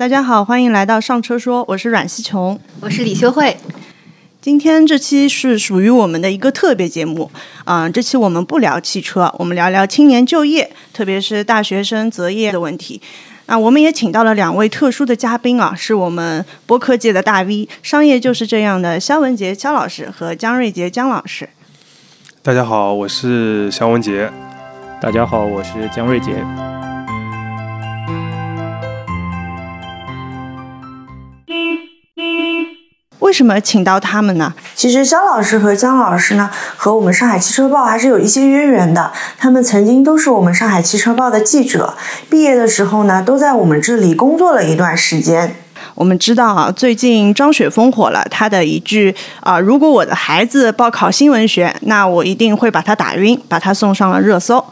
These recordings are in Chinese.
大家好，欢迎来到上车说，我是阮西琼，我是李修慧。今天这期是属于我们的一个特别节目，嗯，这期我们不聊汽车，我们聊聊青年就业，特别是大学生择业的问题。那我们也请到了两位特殊的嘉宾啊，是我们播客界的大 V，商业就是这样的肖文杰肖老师和姜瑞杰姜老师。大家好，我是肖文杰。大家好，我是姜瑞杰。为什么请到他们呢？其实肖老师和姜老师呢，和我们上海汽车报还是有一些渊源的。他们曾经都是我们上海汽车报的记者，毕业的时候呢，都在我们这里工作了一段时间。我们知道啊，最近张雪峰火了，他的一句啊，如果我的孩子报考新闻学，那我一定会把他打晕，把他送上了热搜。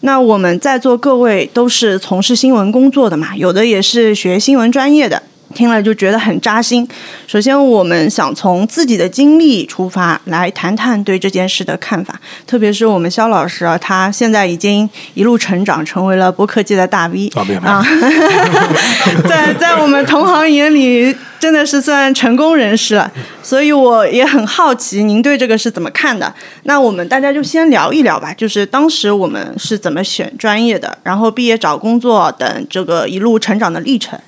那我们在座各位都是从事新闻工作的嘛，有的也是学新闻专业的。听了就觉得很扎心。首先，我们想从自己的经历出发来谈谈对这件事的看法。特别是我们肖老师啊，他现在已经一路成长，成为了播客界的大 V 啊，在在我们同行眼里，真的是算成功人士了。所以我也很好奇，您对这个是怎么看的？那我们大家就先聊一聊吧，就是当时我们是怎么选专业的，然后毕业找工作等这个一路成长的历程。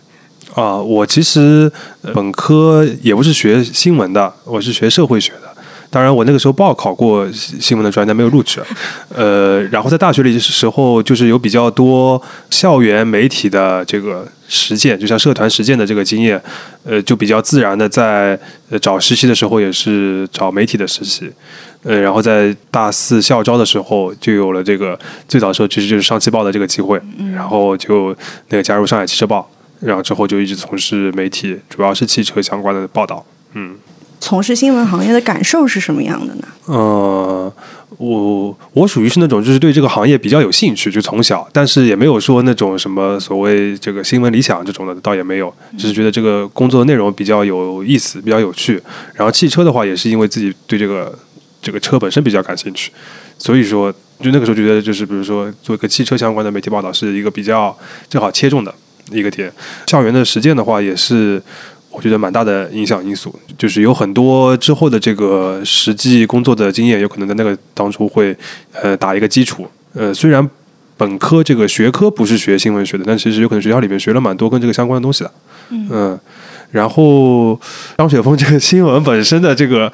啊，我其实本科也不是学新闻的，我是学社会学的。当然，我那个时候报考过新闻的专业，没有录取。呃，然后在大学里的时候，就是有比较多校园媒体的这个实践，就像社团实践的这个经验，呃，就比较自然的在找实习的时候也是找媒体的实习。呃，然后在大四校招的时候，就有了这个最早时候其实就是上汽报的这个机会，然后就那个加入上海汽车报。然后之后就一直从事媒体，主要是汽车相关的报道。嗯，从事新闻行业的感受是什么样的呢？呃，我我属于是那种就是对这个行业比较有兴趣，就从小，但是也没有说那种什么所谓这个新闻理想这种的，倒也没有，只是觉得这个工作内容比较有意思，比较有趣。然后汽车的话，也是因为自己对这个这个车本身比较感兴趣，所以说就那个时候觉得就是比如说做一个汽车相关的媒体报道是一个比较正好切中的。一个点，校园的实践的话，也是我觉得蛮大的影响因素。就是有很多之后的这个实际工作的经验，有可能在那个当初会呃打一个基础。呃，虽然本科这个学科不是学新闻学的，但其实有可能学校里面学了蛮多跟这个相关的东西的。嗯，然后张雪峰这个新闻本身的这个，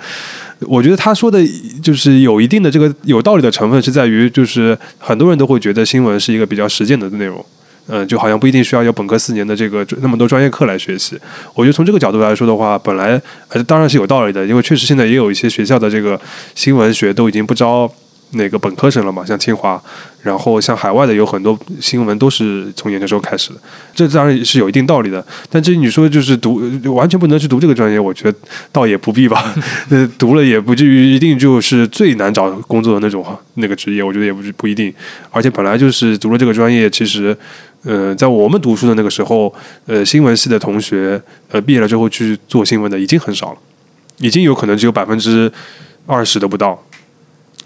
我觉得他说的就是有一定的这个有道理的成分，是在于就是很多人都会觉得新闻是一个比较实践的内容。嗯，就好像不一定需要有本科四年的这个那么多专业课来学习。我觉得从这个角度来说的话，本来当然是有道理的，因为确实现在也有一些学校的这个新闻学都已经不招。那个本科生了嘛，像清华，然后像海外的有很多新闻都是从研究生开始的，这当然是有一定道理的。但至于你说就是读完全不能去读这个专业，我觉得倒也不必吧。呃，读了也不至于一定就是最难找工作的那种那个职业，我觉得也不是不一定。而且本来就是读了这个专业，其实呃，在我们读书的那个时候，呃，新闻系的同学呃毕业了之后去做新闻的已经很少了，已经有可能只有百分之二十都不到。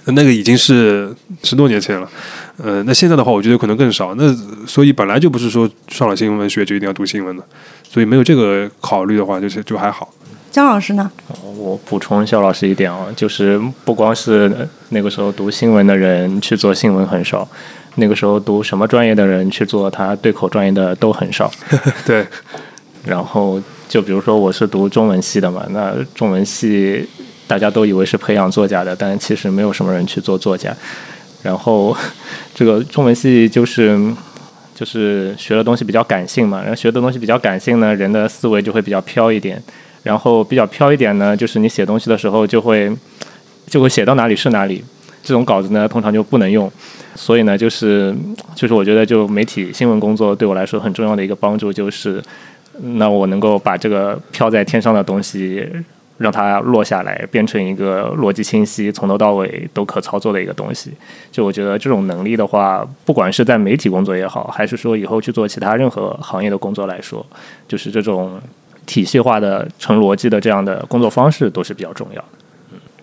那个已经是十多年前了，呃，那现在的话，我觉得可能更少。那所以本来就不是说上了新闻学就一定要读新闻的，所以没有这个考虑的话，就是就还好。姜老师呢？我补充肖老师一点啊，就是不光是那个时候读新闻的人去做新闻很少，那个时候读什么专业的人去做他对口专业的都很少。对。然后就比如说我是读中文系的嘛，那中文系。大家都以为是培养作家的，但其实没有什么人去做作家。然后，这个中文系就是就是学的东西比较感性嘛，然后学的东西比较感性呢，人的思维就会比较飘一点。然后比较飘一点呢，就是你写东西的时候就会就会写到哪里是哪里。这种稿子呢，通常就不能用。所以呢，就是就是我觉得，就媒体新闻工作对我来说很重要的一个帮助，就是那我能够把这个飘在天上的东西。让它落下来，变成一个逻辑清晰、从头到尾都可操作的一个东西。就我觉得这种能力的话，不管是在媒体工作也好，还是说以后去做其他任何行业的工作来说，就是这种体系化的、成逻辑的这样的工作方式都是比较重要的。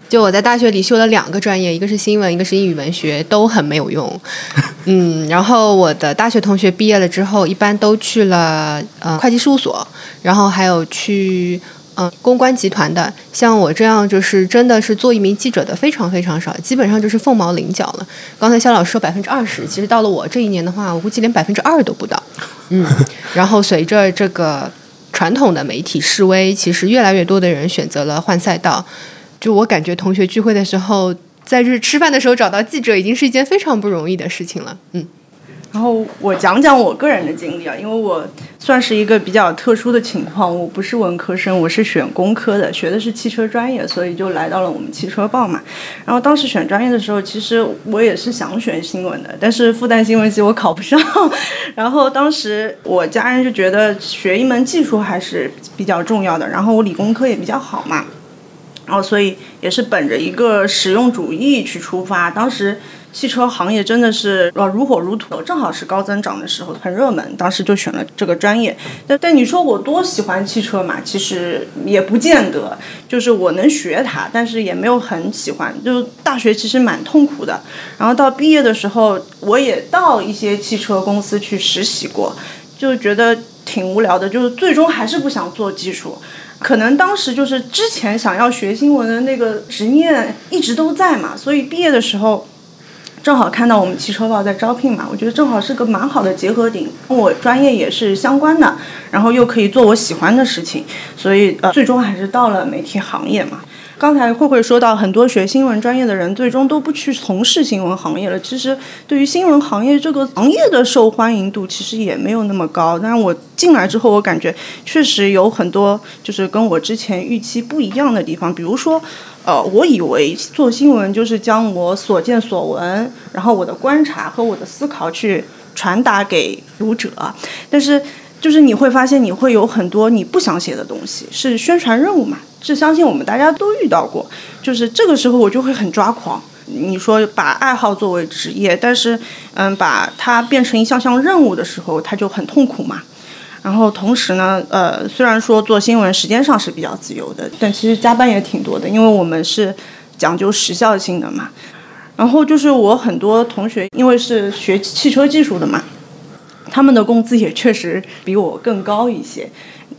就我在大学里修了两个专业，一个是新闻，一个是英语文学，都很没有用。嗯，然后我的大学同学毕业了之后，一般都去了呃会计事务所，然后还有去嗯公关集团的。像我这样就是真的是做一名记者的非常非常少，基本上就是凤毛麟角了。刚才肖老师说百分之二十，其实到了我这一年的话，我估计连百分之二都不到。嗯，然后随着这个传统的媒体示威，其实越来越多的人选择了换赛道。就我感觉，同学聚会的时候，在这吃饭的时候找到记者，已经是一件非常不容易的事情了。嗯。然后我讲讲我个人的经历啊，因为我算是一个比较特殊的情况，我不是文科生，我是选工科的，学的是汽车专业，所以就来到了我们汽车报嘛。然后当时选专业的时候，其实我也是想选新闻的，但是复旦新闻系我考不上。然后当时我家人就觉得学一门技术还是比较重要的，然后我理工科也比较好嘛。然后，所以也是本着一个实用主义去出发。当时汽车行业真的是呃如火如荼，正好是高增长的时候，很热门。当时就选了这个专业。但但你说我多喜欢汽车嘛？其实也不见得。就是我能学它，但是也没有很喜欢。就大学其实蛮痛苦的。然后到毕业的时候，我也到一些汽车公司去实习过，就觉得挺无聊的。就是最终还是不想做技术。可能当时就是之前想要学新闻的那个执念一直都在嘛，所以毕业的时候正好看到我们汽车报在招聘嘛，我觉得正好是个蛮好的结合点，跟我专业也是相关的，然后又可以做我喜欢的事情，所以呃最终还是到了媒体行业嘛。刚才慧慧说到，很多学新闻专业的人最终都不去从事新闻行业了。其实，对于新闻行业这个行业的受欢迎度，其实也没有那么高。但是我进来之后，我感觉确实有很多就是跟我之前预期不一样的地方。比如说，呃，我以为做新闻就是将我所见所闻，然后我的观察和我的思考去传达给读者，但是。就是你会发现，你会有很多你不想写的东西，是宣传任务嘛？这相信我们大家都遇到过。就是这个时候，我就会很抓狂。你说把爱好作为职业，但是嗯，把它变成一项项任务的时候，它就很痛苦嘛。然后同时呢，呃，虽然说做新闻时间上是比较自由的，但其实加班也挺多的，因为我们是讲究时效性的嘛。然后就是我很多同学，因为是学汽车技术的嘛。他们的工资也确实比我更高一些，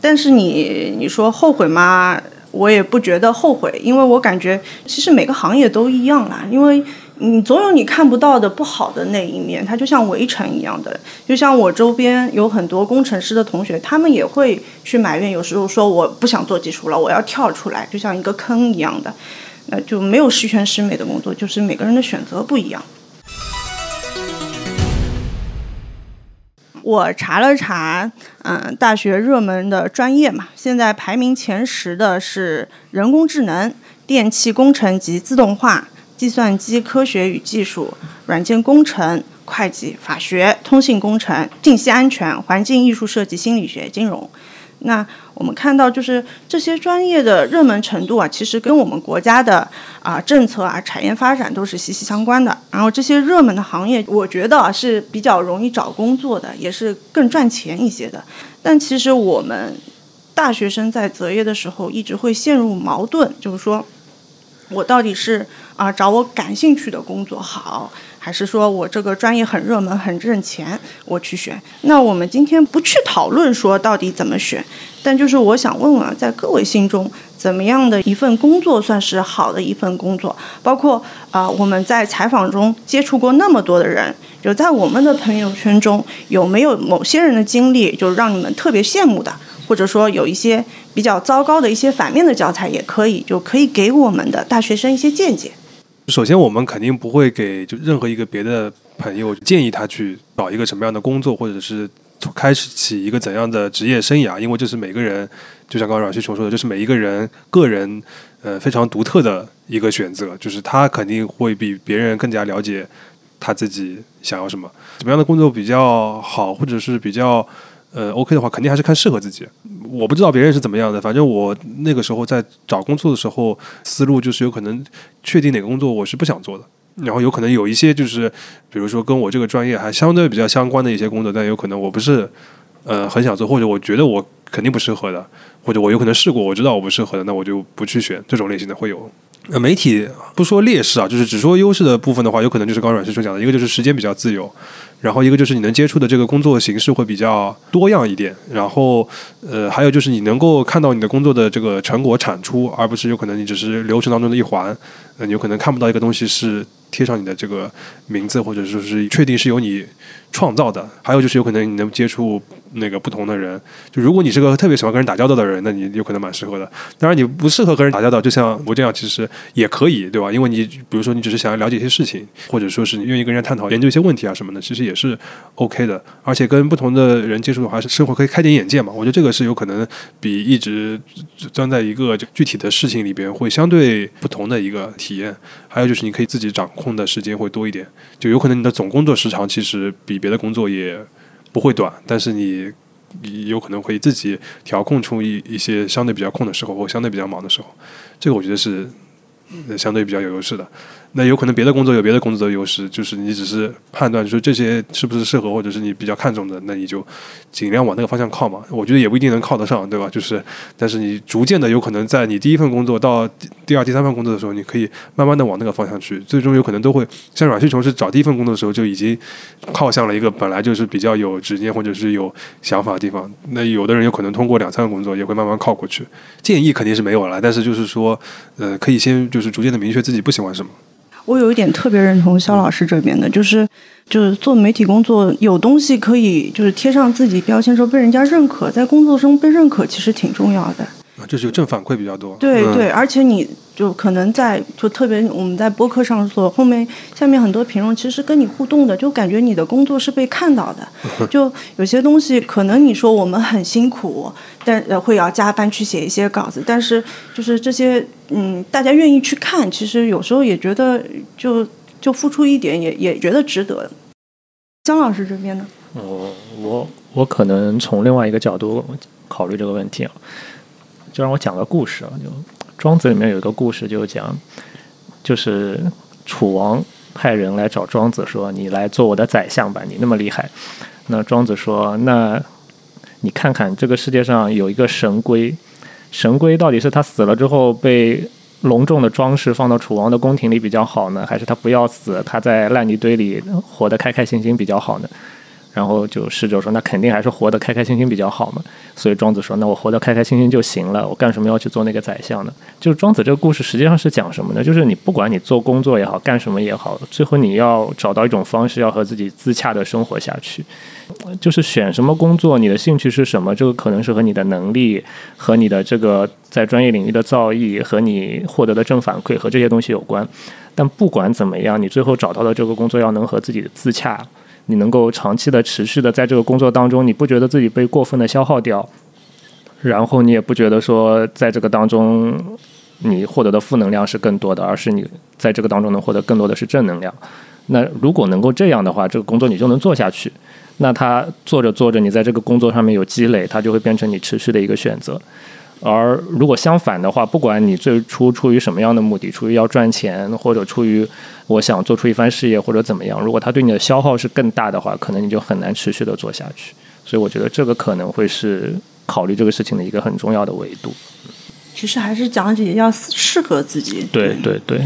但是你你说后悔吗？我也不觉得后悔，因为我感觉其实每个行业都一样啦，因为你总有你看不到的不好的那一面，它就像围城一样的，就像我周边有很多工程师的同学，他们也会去埋怨，有时候说我不想做技术了，我要跳出来，就像一个坑一样的，那就没有十全十美的工作，就是每个人的选择不一样。我查了查，嗯，大学热门的专业嘛，现在排名前十的是人工智能、电气工程及自动化、计算机科学与技术、软件工程、会计、法学、通信工程、信息安全、环境艺术设计、心理学、金融。那我们看到，就是这些专业的热门程度啊，其实跟我们国家的啊政策啊、产业发展都是息息相关的。然后这些热门的行业，我觉得啊是比较容易找工作的，也是更赚钱一些的。但其实我们大学生在择业的时候，一直会陷入矛盾，就是说我到底是啊找我感兴趣的工作好。还是说我这个专业很热门、很挣钱，我去选。那我们今天不去讨论说到底怎么选，但就是我想问问，在各位心中，怎么样的一份工作算是好的一份工作？包括啊，我们在采访中接触过那么多的人，就在我们的朋友圈中，有没有某些人的经历，就让你们特别羡慕的，或者说有一些比较糟糕的一些反面的教材，也可以，就可以给我们的大学生一些见解。首先，我们肯定不会给就任何一个别的朋友建议他去找一个什么样的工作，或者是开始起一个怎样的职业生涯，因为这是每个人，就像刚刚阮旭琼说的，就是每一个人个人呃非常独特的一个选择，就是他肯定会比别人更加了解他自己想要什么，什么样的工作比较好，或者是比较。呃，OK 的话，肯定还是看适合自己。我不知道别人是怎么样的，反正我那个时候在找工作的时候，思路就是有可能确定哪个工作我是不想做的，然后有可能有一些就是，比如说跟我这个专业还相对比较相关的一些工作，但有可能我不是呃很想做，或者我觉得我肯定不适合的，或者我有可能试过，我知道我不适合的，那我就不去选这种类型的会有。呃，媒体不说劣势啊，就是只说优势的部分的话，有可能就是刚刚阮师兄讲的，一个就是时间比较自由，然后一个就是你能接触的这个工作形式会比较多样一点，然后呃，还有就是你能够看到你的工作的这个成果产出，而不是有可能你只是流程当中的一环，呃，你有可能看不到一个东西是贴上你的这个名字，或者说是确定是由你创造的，还有就是有可能你能接触那个不同的人，就如果你是个特别喜欢跟人打交道的人，那你有可能蛮适合的。当然，你不适合跟人打交道，就像我这样，其实也可以，对吧？因为你比如说你只是想要了解一些事情，或者说是你愿意跟人家探讨、研究一些问题啊什么的，其实也是 OK 的。而且跟不同的人接触的话，是生活可以开点眼界嘛。我觉得这个是有可能比一直钻在一个具体的事情里边会相对不同的一个体验。还有就是你可以自己掌控的时间会多一点，就有可能你的总工作时长其实比别的工作也不会短，但是你有可能会自己调控出一一些相对比较空的时候或相对比较忙的时候，这个我觉得是相对比较有优势的。那有可能别的工作有别的工作的优势，就是你只是判断说这些是不是适合，或者是你比较看重的，那你就尽量往那个方向靠嘛。我觉得也不一定能靠得上，对吧？就是，但是你逐渐的有可能在你第一份工作到第二、第三份工作的时候，你可以慢慢的往那个方向去，最终有可能都会像阮旭琼是找第一份工作的时候就已经靠向了一个本来就是比较有执念或者是有想法的地方。那有的人有可能通过两三份工作也会慢慢靠过去。建议肯定是没有了，但是就是说，呃，可以先就是逐渐的明确自己不喜欢什么。我有一点特别认同肖老师这边的，就是就是做媒体工作，有东西可以就是贴上自己标签，说被人家认可，在工作中被认可，其实挺重要的。啊，就是有正反馈比较多。嗯对对，而且你就可能在就特别我们在播客上所后面下面很多评论，其实跟你互动的，就感觉你的工作是被看到的。就有些东西可能你说我们很辛苦，但呃会要加班去写一些稿子，但是就是这些嗯大家愿意去看，其实有时候也觉得就就付出一点也也觉得值得。姜老师这边呢？我我我可能从另外一个角度考虑这个问题啊，就让我讲个故事啊，就庄子里面有一个故事，就讲就是楚王派人来找庄子说：“你来做我的宰相吧，你那么厉害。”那庄子说：“那你看看这个世界上有一个神龟，神龟到底是他死了之后被隆重的装饰放到楚王的宫廷里比较好呢，还是他不要死，他在烂泥堆里活得开开心心比较好呢？”然后就侍者说：“那肯定还是活得开开心心比较好嘛。”所以庄子说：“那我活得开开心心就行了，我干什么要去做那个宰相呢？”就是庄子这个故事实际上是讲什么呢？就是你不管你做工作也好，干什么也好，最后你要找到一种方式，要和自己自洽的生活下去。就是选什么工作，你的兴趣是什么，这个可能是和你的能力、和你的这个在专业领域的造诣、和你获得的正反馈和这些东西有关。但不管怎么样，你最后找到的这个工作要能和自己自洽。你能够长期的、持续的在这个工作当中，你不觉得自己被过分的消耗掉，然后你也不觉得说在这个当中你获得的负能量是更多的，而是你在这个当中能获得更多的是正能量。那如果能够这样的话，这个工作你就能做下去。那他做着做着，你在这个工作上面有积累，它就会变成你持续的一个选择。而如果相反的话，不管你最初出于什么样的目的，出于要赚钱，或者出于我想做出一番事业，或者怎么样，如果它对你的消耗是更大的话，可能你就很难持续的做下去。所以我觉得这个可能会是考虑这个事情的一个很重要的维度。其实还是讲解要适合自己。对对对，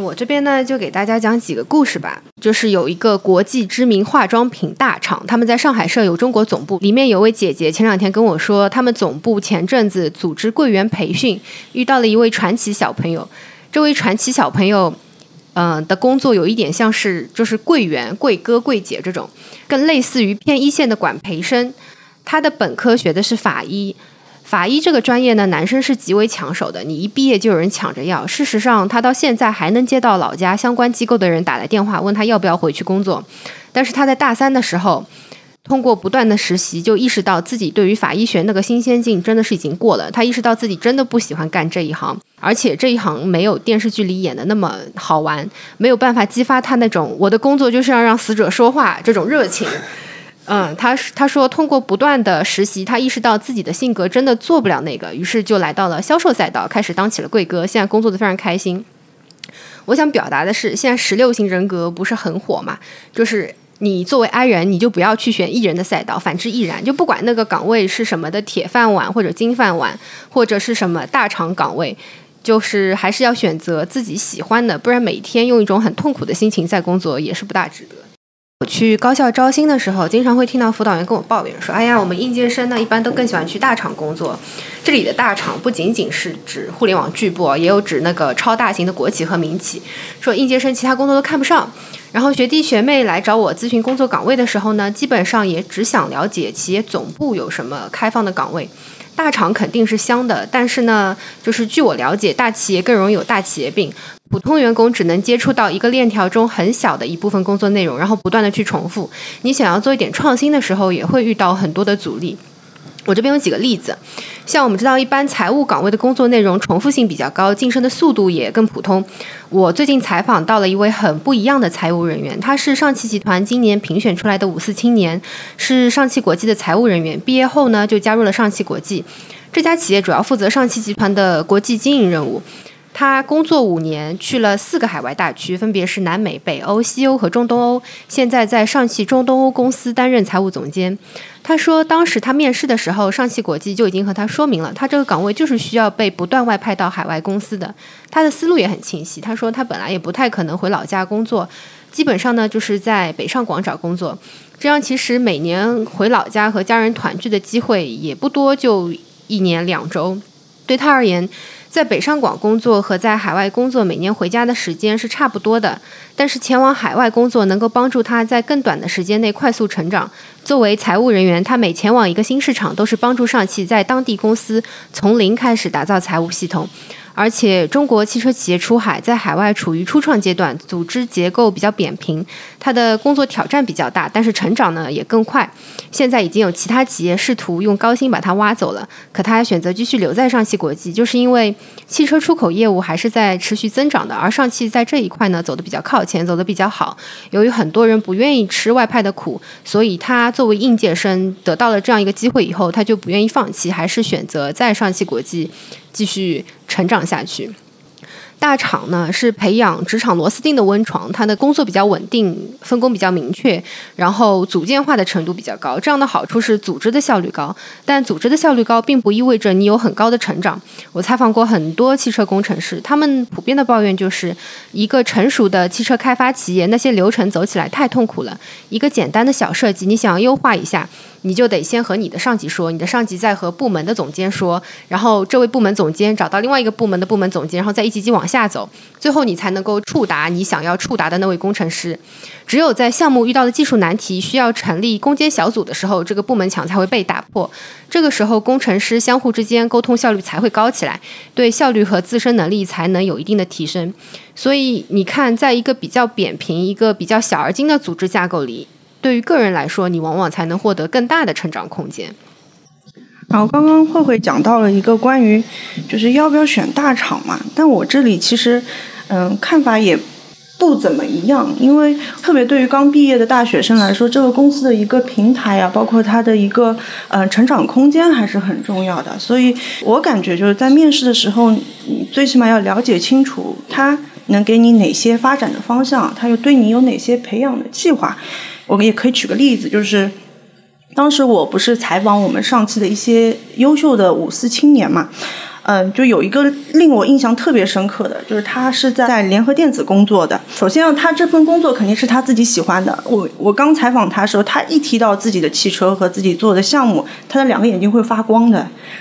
我这边呢，就给大家讲几个故事吧。就是有一个国际知名化妆品大厂，他们在上海设有中国总部。里面有位姐姐前两天跟我说，他们总部前阵子组织柜员培训，遇到了一位传奇小朋友。这位传奇小朋友，嗯、的工作有一点像是就是柜员、柜哥、柜姐这种，更类似于偏一线的管培生。他的本科学的是法医，法医这个专业呢，男生是极为抢手的，你一毕业就有人抢着要。事实上，他到现在还能接到老家相关机构的人打来电话，问他要不要回去工作。但是他在大三的时候，通过不断的实习，就意识到自己对于法医学那个新鲜劲真的是已经过了。他意识到自己真的不喜欢干这一行，而且这一行没有电视剧里演的那么好玩，没有办法激发他那种我的工作就是要让死者说话这种热情。嗯，他他说通过不断的实习，他意识到自己的性格真的做不了那个，于是就来到了销售赛道，开始当起了柜哥，现在工作的非常开心。我想表达的是，现在十六型人格不是很火嘛？就是你作为 I 人，你就不要去选 E 人的赛道，反之亦然。就不管那个岗位是什么的铁饭碗或者金饭碗，或者是什么大厂岗位，就是还是要选择自己喜欢的，不然每天用一种很痛苦的心情在工作也是不大值得。我去高校招新的时候，经常会听到辅导员跟我抱怨说：“哎呀，我们应届生呢，一般都更喜欢去大厂工作。这里的大厂不仅仅是指互联网巨擘，也有指那个超大型的国企和民企。说应届生其他工作都看不上。然后学弟学妹来找我咨询工作岗位的时候呢，基本上也只想了解企业总部有什么开放的岗位。大厂肯定是香的，但是呢，就是据我了解，大企业更容易有大企业病。”普通员工只能接触到一个链条中很小的一部分工作内容，然后不断的去重复。你想要做一点创新的时候，也会遇到很多的阻力。我这边有几个例子，像我们知道，一般财务岗位的工作内容重复性比较高，晋升的速度也更普通。我最近采访到了一位很不一样的财务人员，他是上汽集团今年评选出来的五四青年，是上汽国际的财务人员。毕业后呢，就加入了上汽国际这家企业，主要负责上汽集团的国际经营任务。他工作五年，去了四个海外大区，分别是南美、北欧、西欧和中东欧。现在在上汽中东欧公司担任财务总监。他说，当时他面试的时候，上汽国际就已经和他说明了，他这个岗位就是需要被不断外派到海外公司的。他的思路也很清晰。他说，他本来也不太可能回老家工作，基本上呢就是在北上广找工作。这样其实每年回老家和家人团聚的机会也不多，就一年两周。对他而言。在北上广工作和在海外工作，每年回家的时间是差不多的。但是前往海外工作能够帮助他在更短的时间内快速成长。作为财务人员，他每前往一个新市场，都是帮助上汽在当地公司从零开始打造财务系统。而且，中国汽车企业出海，在海外处于初创阶段，组织结构比较扁平，他的工作挑战比较大，但是成长呢也更快。现在已经有其他企业试图用高薪把他挖走了，可他选择继续留在上汽国际，就是因为汽车出口业务还是在持续增长的，而上汽在这一块呢走得比较靠前，走得比较好。由于很多人不愿意吃外派的苦，所以他作为应届生得到了这样一个机会以后，他就不愿意放弃，还是选择在上汽国际。继续成长下去。大厂呢是培养职场螺丝钉的温床，它的工作比较稳定，分工比较明确，然后组件化的程度比较高。这样的好处是组织的效率高，但组织的效率高并不意味着你有很高的成长。我采访过很多汽车工程师，他们普遍的抱怨就是，一个成熟的汽车开发企业，那些流程走起来太痛苦了。一个简单的小设计，你想要优化一下。你就得先和你的上级说，你的上级再和部门的总监说，然后这位部门总监找到另外一个部门的部门总监，然后再一级级往下走，最后你才能够触达你想要触达的那位工程师。只有在项目遇到的技术难题需要成立攻坚小组的时候，这个部门墙才会被打破。这个时候，工程师相互之间沟通效率才会高起来，对效率和自身能力才能有一定的提升。所以你看，在一个比较扁平、一个比较小而精的组织架构里。对于个人来说，你往往才能获得更大的成长空间。然后刚刚慧慧讲到了一个关于就是要不要选大厂嘛，但我这里其实嗯看法也不怎么一样，因为特别对于刚毕业的大学生来说，这个公司的一个平台啊，包括它的一个呃成长空间还是很重要的。所以我感觉就是在面试的时候，你最起码要了解清楚它能给你哪些发展的方向，它又对你有哪些培养的计划。我们也可以举个例子，就是当时我不是采访我们上汽的一些优秀的五四青年嘛，嗯，就有一个令我印象特别深刻的，就是他是在联合电子工作的。首先，他这份工作肯定是他自己喜欢的。我我刚采访他的时候，他一提到自己的汽车和自己做的项目，他的两个眼睛会发光的。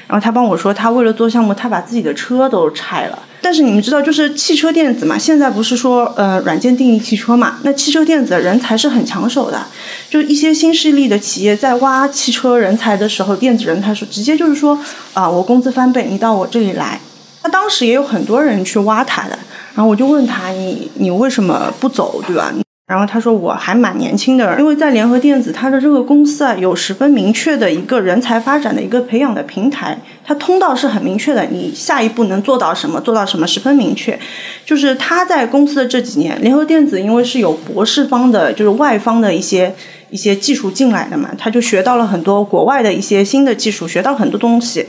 然后他帮我说，他为了做项目，他把自己的车都拆了。但是你们知道，就是汽车电子嘛，现在不是说呃软件定义汽车嘛？那汽车电子人才是很抢手的，就一些新势力的企业在挖汽车人才的时候，电子人才是直接就是说啊，我工资翻倍，你到我这里来。那当时也有很多人去挖他的，然后我就问他，你你为什么不走，对吧？然后他说我还蛮年轻的，因为在联合电子，它的这个公司啊有十分明确的一个人才发展的一个培养的平台，它通道是很明确的，你下一步能做到什么，做到什么十分明确。就是他在公司的这几年，联合电子因为是有博士方的，就是外方的一些一些技术进来的嘛，他就学到了很多国外的一些新的技术，学到很多东西。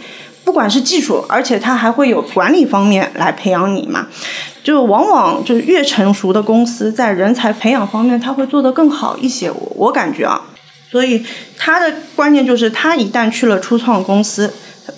不管是技术，而且他还会有管理方面来培养你嘛，就往往就是越成熟的公司在人才培养方面，他会做得更好一些。我我感觉啊，所以他的观念就是，他一旦去了初创公司，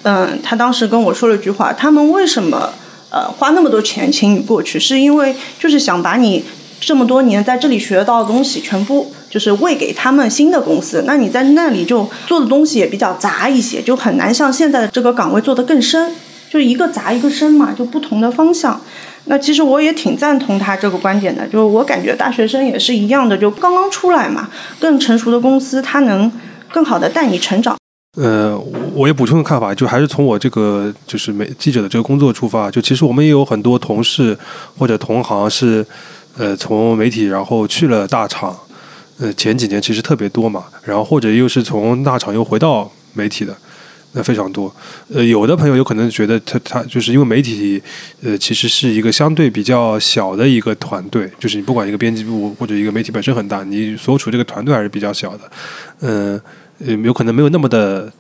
嗯，他当时跟我说了一句话：他们为什么呃花那么多钱请你过去，是因为就是想把你这么多年在这里学到的东西全部就是喂给他们新的公司。那你在那里就做的东西也比较杂一些，就很难像现在的这个岗位做得更深，就一个杂一个深嘛，就不同的方向。那其实我也挺赞同他这个观点的，就是我感觉大学生也是一样的，就刚刚出来嘛，更成熟的公司他能更好的带你成长。呃，我也补充个看法，就还是从我这个就是媒记者的这个工作出发，就其实我们也有很多同事或者同行是，呃，从媒体然后去了大厂，呃，前几年其实特别多嘛，然后或者又是从大厂又回到媒体的。那非常多，呃，有的朋友有可能觉得他他就是因为媒体，呃，其实是一个相对比较小的一个团队，就是你不管一个编辑部或者一个媒体本身很大，你所处这个团队还是比较小的，嗯，呃，有可能没有那么的，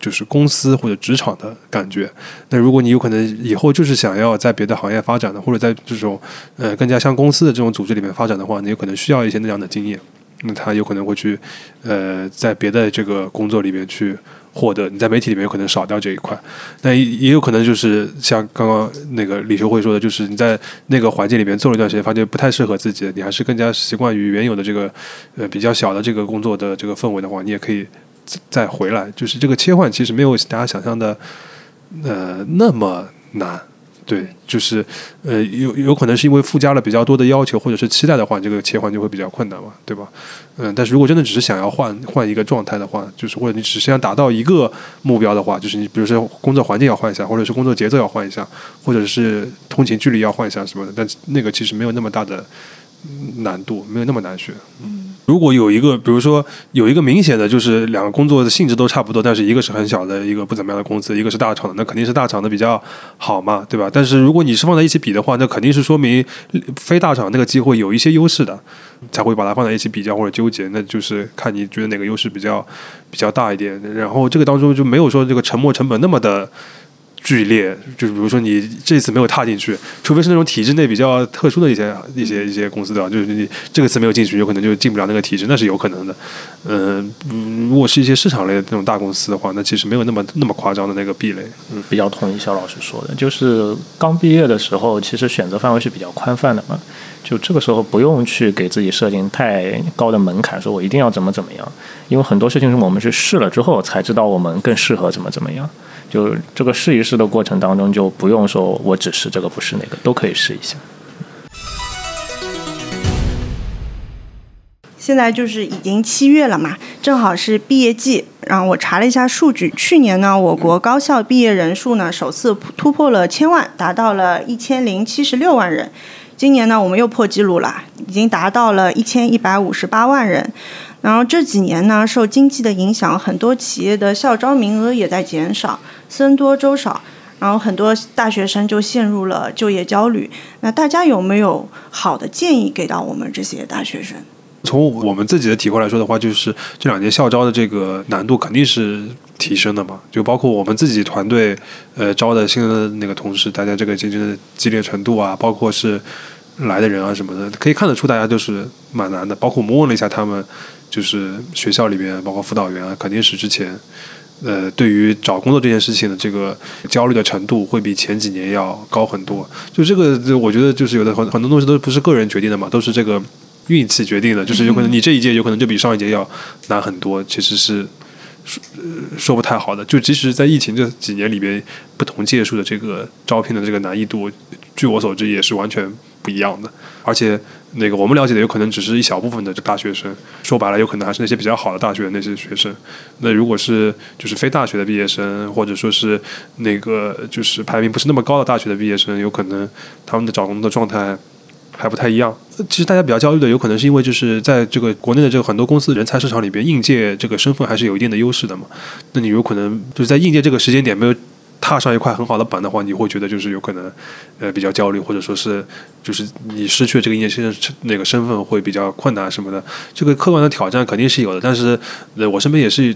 就是公司或者职场的感觉。那如果你有可能以后就是想要在别的行业发展的，或者在这种呃更加像公司的这种组织里面发展的话，你有可能需要一些那样的经验。那他有可能会去，呃，在别的这个工作里面去。获得你在媒体里面有可能少掉这一块，那也有可能就是像刚刚那个李学会说的，就是你在那个环境里面做了一段时间，发现不太适合自己，你还是更加习惯于原有的这个呃比较小的这个工作的这个氛围的话，你也可以再回来。就是这个切换其实没有大家想象的呃那么难。对，就是，呃，有有可能是因为附加了比较多的要求或者是期待的话，这个切换就会比较困难嘛，对吧？嗯，但是如果真的只是想要换换一个状态的话，就是或者你只是想达到一个目标的话，就是你比如说工作环境要换一下，或者是工作节奏要换一下，或者是通勤距离要换一下什么的，但那个其实没有那么大的难度，没有那么难学。嗯。如果有一个，比如说有一个明显的就是两个工作的性质都差不多，但是一个是很小的一个不怎么样的公司，一个是大厂的，那肯定是大厂的比较好嘛，对吧？但是如果你是放在一起比的话，那肯定是说明非大厂那个机会有一些优势的，才会把它放在一起比较或者纠结，那就是看你觉得哪个优势比较比较大一点。然后这个当中就没有说这个沉没成本那么的。剧烈，就比如说你这次没有踏进去，除非是那种体制内比较特殊的一些一些一些公司对吧？就是你这个次没有进去，有可能就进不了那个体制，那是有可能的。嗯，如果是一些市场类的那种大公司的话，那其实没有那么那么夸张的那个壁垒。嗯，比较同意肖老师说的，就是刚毕业的时候，其实选择范围是比较宽泛的嘛。就这个时候不用去给自己设定太高的门槛，说我一定要怎么怎么样，因为很多事情是我们去试了之后才知道我们更适合怎么怎么样。就这个试一试的过程当中，就不用说我只是这个不是那个，都可以试一下。现在就是已经七月了嘛，正好是毕业季。然后我查了一下数据，去年呢，我国高校毕业人数呢首次突破了千万，达到了一千零七十六万人。今年呢，我们又破纪录了，已经达到了一千一百五十八万人。然后这几年呢，受经济的影响，很多企业的校招名额也在减少，僧多粥少，然后很多大学生就陷入了就业焦虑。那大家有没有好的建议给到我们这些大学生？从我们自己的体会来说的话，就是这两年校招的这个难度肯定是提升的嘛。就包括我们自己团队，呃，招的新的那个同事，大家这个竞争的激烈程度啊，包括是来的人啊什么的，可以看得出大家就是蛮难的。包括我们问了一下他们。就是学校里边，包括辅导员啊，肯定是之前，呃，对于找工作这件事情的这个焦虑的程度，会比前几年要高很多。就这个，我觉得就是有的很很多东西都不是个人决定的嘛，都是这个运气决定的。就是有可能你这一届有可能就比上一届要难很多，其实是说说不太好的。就即使在疫情这几年里边，不同届数的这个招聘的这个难易度，据我所知也是完全不一样的，而且。那个我们了解的有可能只是一小部分的大学生，说白了有可能还是那些比较好的大学的那些学生。那如果是就是非大学的毕业生，或者说是那个就是排名不是那么高的大学的毕业生，有可能他们的找工作状态还不太一样。其实大家比较焦虑的，有可能是因为就是在这个国内的这个很多公司人才市场里边，应届这个身份还是有一定的优势的嘛。那你有可能就是在应届这个时间点没有。踏上一块很好的板的话，你会觉得就是有可能，呃，比较焦虑，或者说是，就是你失去这个应届生那个身份会比较困难什么的。这个客观的挑战肯定是有的，但是，呃，我身边也是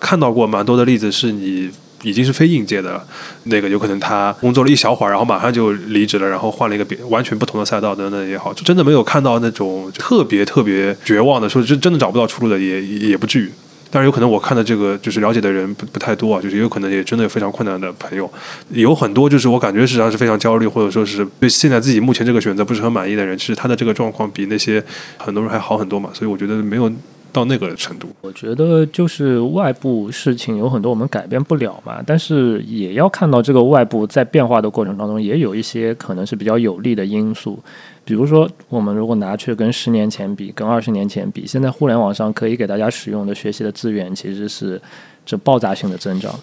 看到过蛮多的例子，是你已经是非应届的，那个有可能他工作了一小会儿，然后马上就离职了，然后换了一个别完全不同的赛道等等也好，就真的没有看到那种特别特别绝望的，说真真的找不到出路的，也也不至于。当然有可能我看的这个就是了解的人不不太多啊，就是也有可能也真的有非常困难的朋友，有很多就是我感觉实际上是非常焦虑，或者说是对现在自己目前这个选择不是很满意的人，其实他的这个状况比那些很多人还好很多嘛，所以我觉得没有。到那个程度，我觉得就是外部事情有很多我们改变不了嘛，但是也要看到这个外部在变化的过程当中，也有一些可能是比较有利的因素。比如说，我们如果拿去跟十年前比，跟二十年前比，现在互联网上可以给大家使用的学习的资源其实是这爆炸性的增长。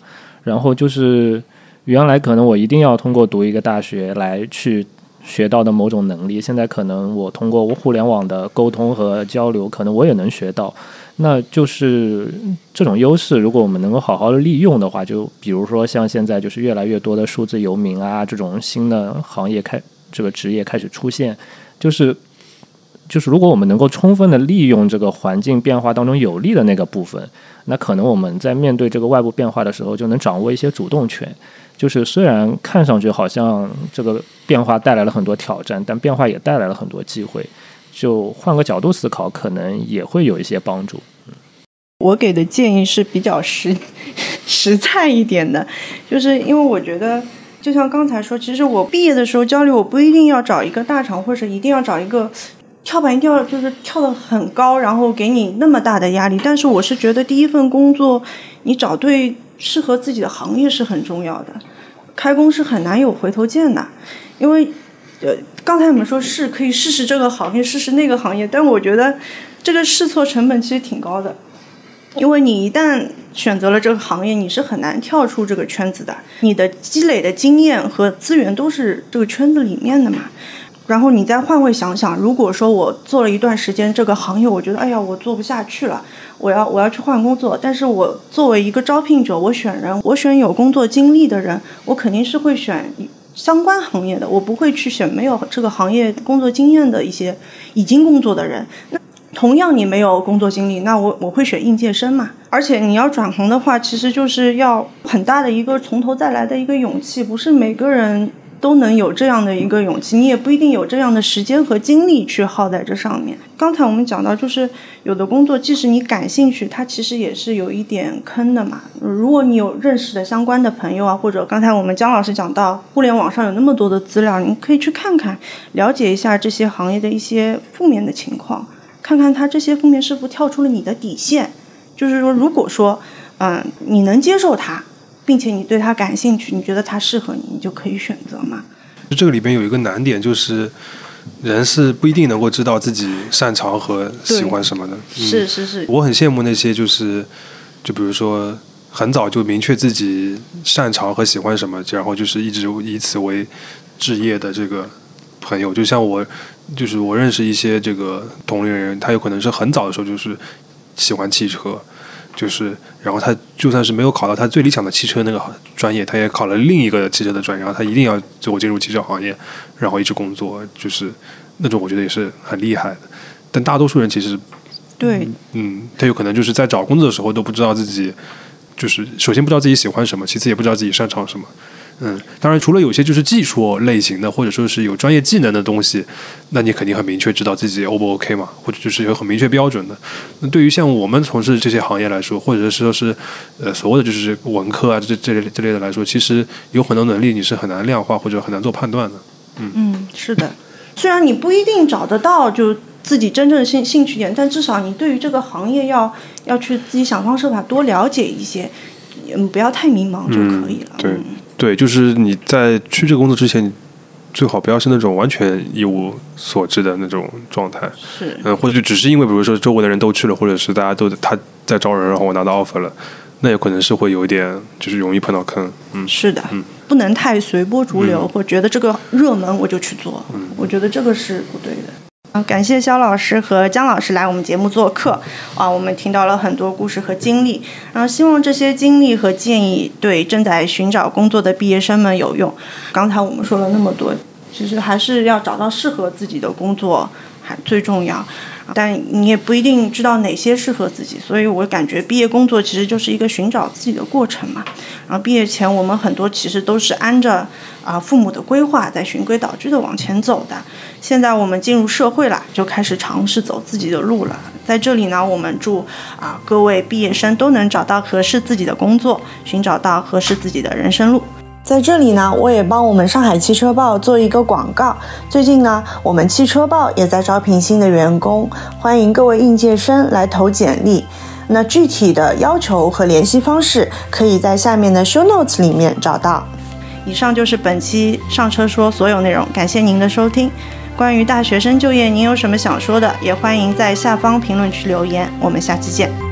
然后就是原来可能我一定要通过读一个大学来去。学到的某种能力，现在可能我通过互联网的沟通和交流，可能我也能学到。那就是这种优势，如果我们能够好好的利用的话，就比如说像现在就是越来越多的数字游民啊，这种新的行业开这个职业开始出现，就是就是如果我们能够充分的利用这个环境变化当中有利的那个部分，那可能我们在面对这个外部变化的时候，就能掌握一些主动权。就是虽然看上去好像这个变化带来了很多挑战，但变化也带来了很多机会。就换个角度思考，可能也会有一些帮助。嗯我给的建议是比较实 实在一点的，就是因为我觉得，就像刚才说，其实我毕业的时候焦虑，我不一定要找一个大厂，或者一定要找一个跳板，一定要就是跳得很高，然后给你那么大的压力。但是我是觉得，第一份工作你找对。适合自己的行业是很重要的，开工是很难有回头箭的，因为，呃，刚才我们说是可以试试这个行业，试试那个行业，但我觉得这个试错成本其实挺高的，因为你一旦选择了这个行业，你是很难跳出这个圈子的，你的积累的经验和资源都是这个圈子里面的嘛。然后你再换位想想，如果说我做了一段时间这个行业，我觉得哎呀，我做不下去了，我要我要去换工作。但是我作为一个招聘者，我选人，我选有工作经历的人，我肯定是会选相关行业的，我不会去选没有这个行业工作经验的一些已经工作的人。那同样你没有工作经历，那我我会选应届生嘛。而且你要转行的话，其实就是要很大的一个从头再来的一个勇气，不是每个人。都能有这样的一个勇气，你也不一定有这样的时间和精力去耗在这上面。刚才我们讲到，就是有的工作，即使你感兴趣，它其实也是有一点坑的嘛。如果你有认识的相关的朋友啊，或者刚才我们姜老师讲到，互联网上有那么多的资料，你可以去看看，了解一下这些行业的一些负面的情况，看看他这些负面是否跳出了你的底线。就是说，如果说，嗯，你能接受他。并且你对他感兴趣，你觉得他适合你，你就可以选择嘛。这个里边有一个难点，就是人是不一定能够知道自己擅长和喜欢什么的。是是是。我很羡慕那些就是，就比如说很早就明确自己擅长和喜欢什么，然后就是一直以此为置业的这个朋友。就像我，就是我认识一些这个同龄人，他有可能是很早的时候就是喜欢汽车。就是，然后他就算是没有考到他最理想的汽车那个专业，他也考了另一个汽车的专业，然后他一定要最后进入汽车行业，然后一直工作，就是那种我觉得也是很厉害的。但大多数人其实，对，嗯，他有可能就是在找工作的时候都不知道自己，就是首先不知道自己喜欢什么，其次也不知道自己擅长什么。嗯，当然，除了有些就是技术类型的，或者说是有专业技能的东西，那你肯定很明确知道自己 O 不 OK 嘛，或者就是有很明确标准的。那对于像我们从事这些行业来说，或者是说是呃所谓的就是文科啊这这类这类的来说，其实有很多能力你是很难量化或者很难做判断的。嗯嗯，是的，虽然你不一定找得到就自己真正的兴兴趣点，但至少你对于这个行业要要去自己想方设法多了解一些，嗯，不要太迷茫就可以了。对。对，就是你在去这个工作之前，最好不要是那种完全一无所知的那种状态。是。嗯，或者就只是因为，比如说周围的人都去了，或者是大家都他在招人，然后我拿到 offer 了，那有可能是会有一点，就是容易碰到坑。嗯，是的。嗯，不能太随波逐流，或觉得这个热门我就去做。嗯，我觉得这个是不对的。感谢肖老师和姜老师来我们节目做客啊，我们听到了很多故事和经历，然后希望这些经历和建议对正在寻找工作的毕业生们有用。刚才我们说了那么多，其实还是要找到适合自己的工作，还最重要。但你也不一定知道哪些适合自己，所以我感觉毕业工作其实就是一个寻找自己的过程嘛。然后毕业前，我们很多其实都是按着啊父母的规划在循规蹈矩的往前走的。现在我们进入社会了，就开始尝试走自己的路了。在这里呢，我们祝啊各位毕业生都能找到合适自己的工作，寻找到合适自己的人生路。在这里呢，我也帮我们上海汽车报做一个广告。最近呢，我们汽车报也在招聘新的员工，欢迎各位应届生来投简历。那具体的要求和联系方式，可以在下面的 show notes 里面找到。以上就是本期上车说所有内容，感谢您的收听。关于大学生就业，您有什么想说的，也欢迎在下方评论区留言。我们下期见。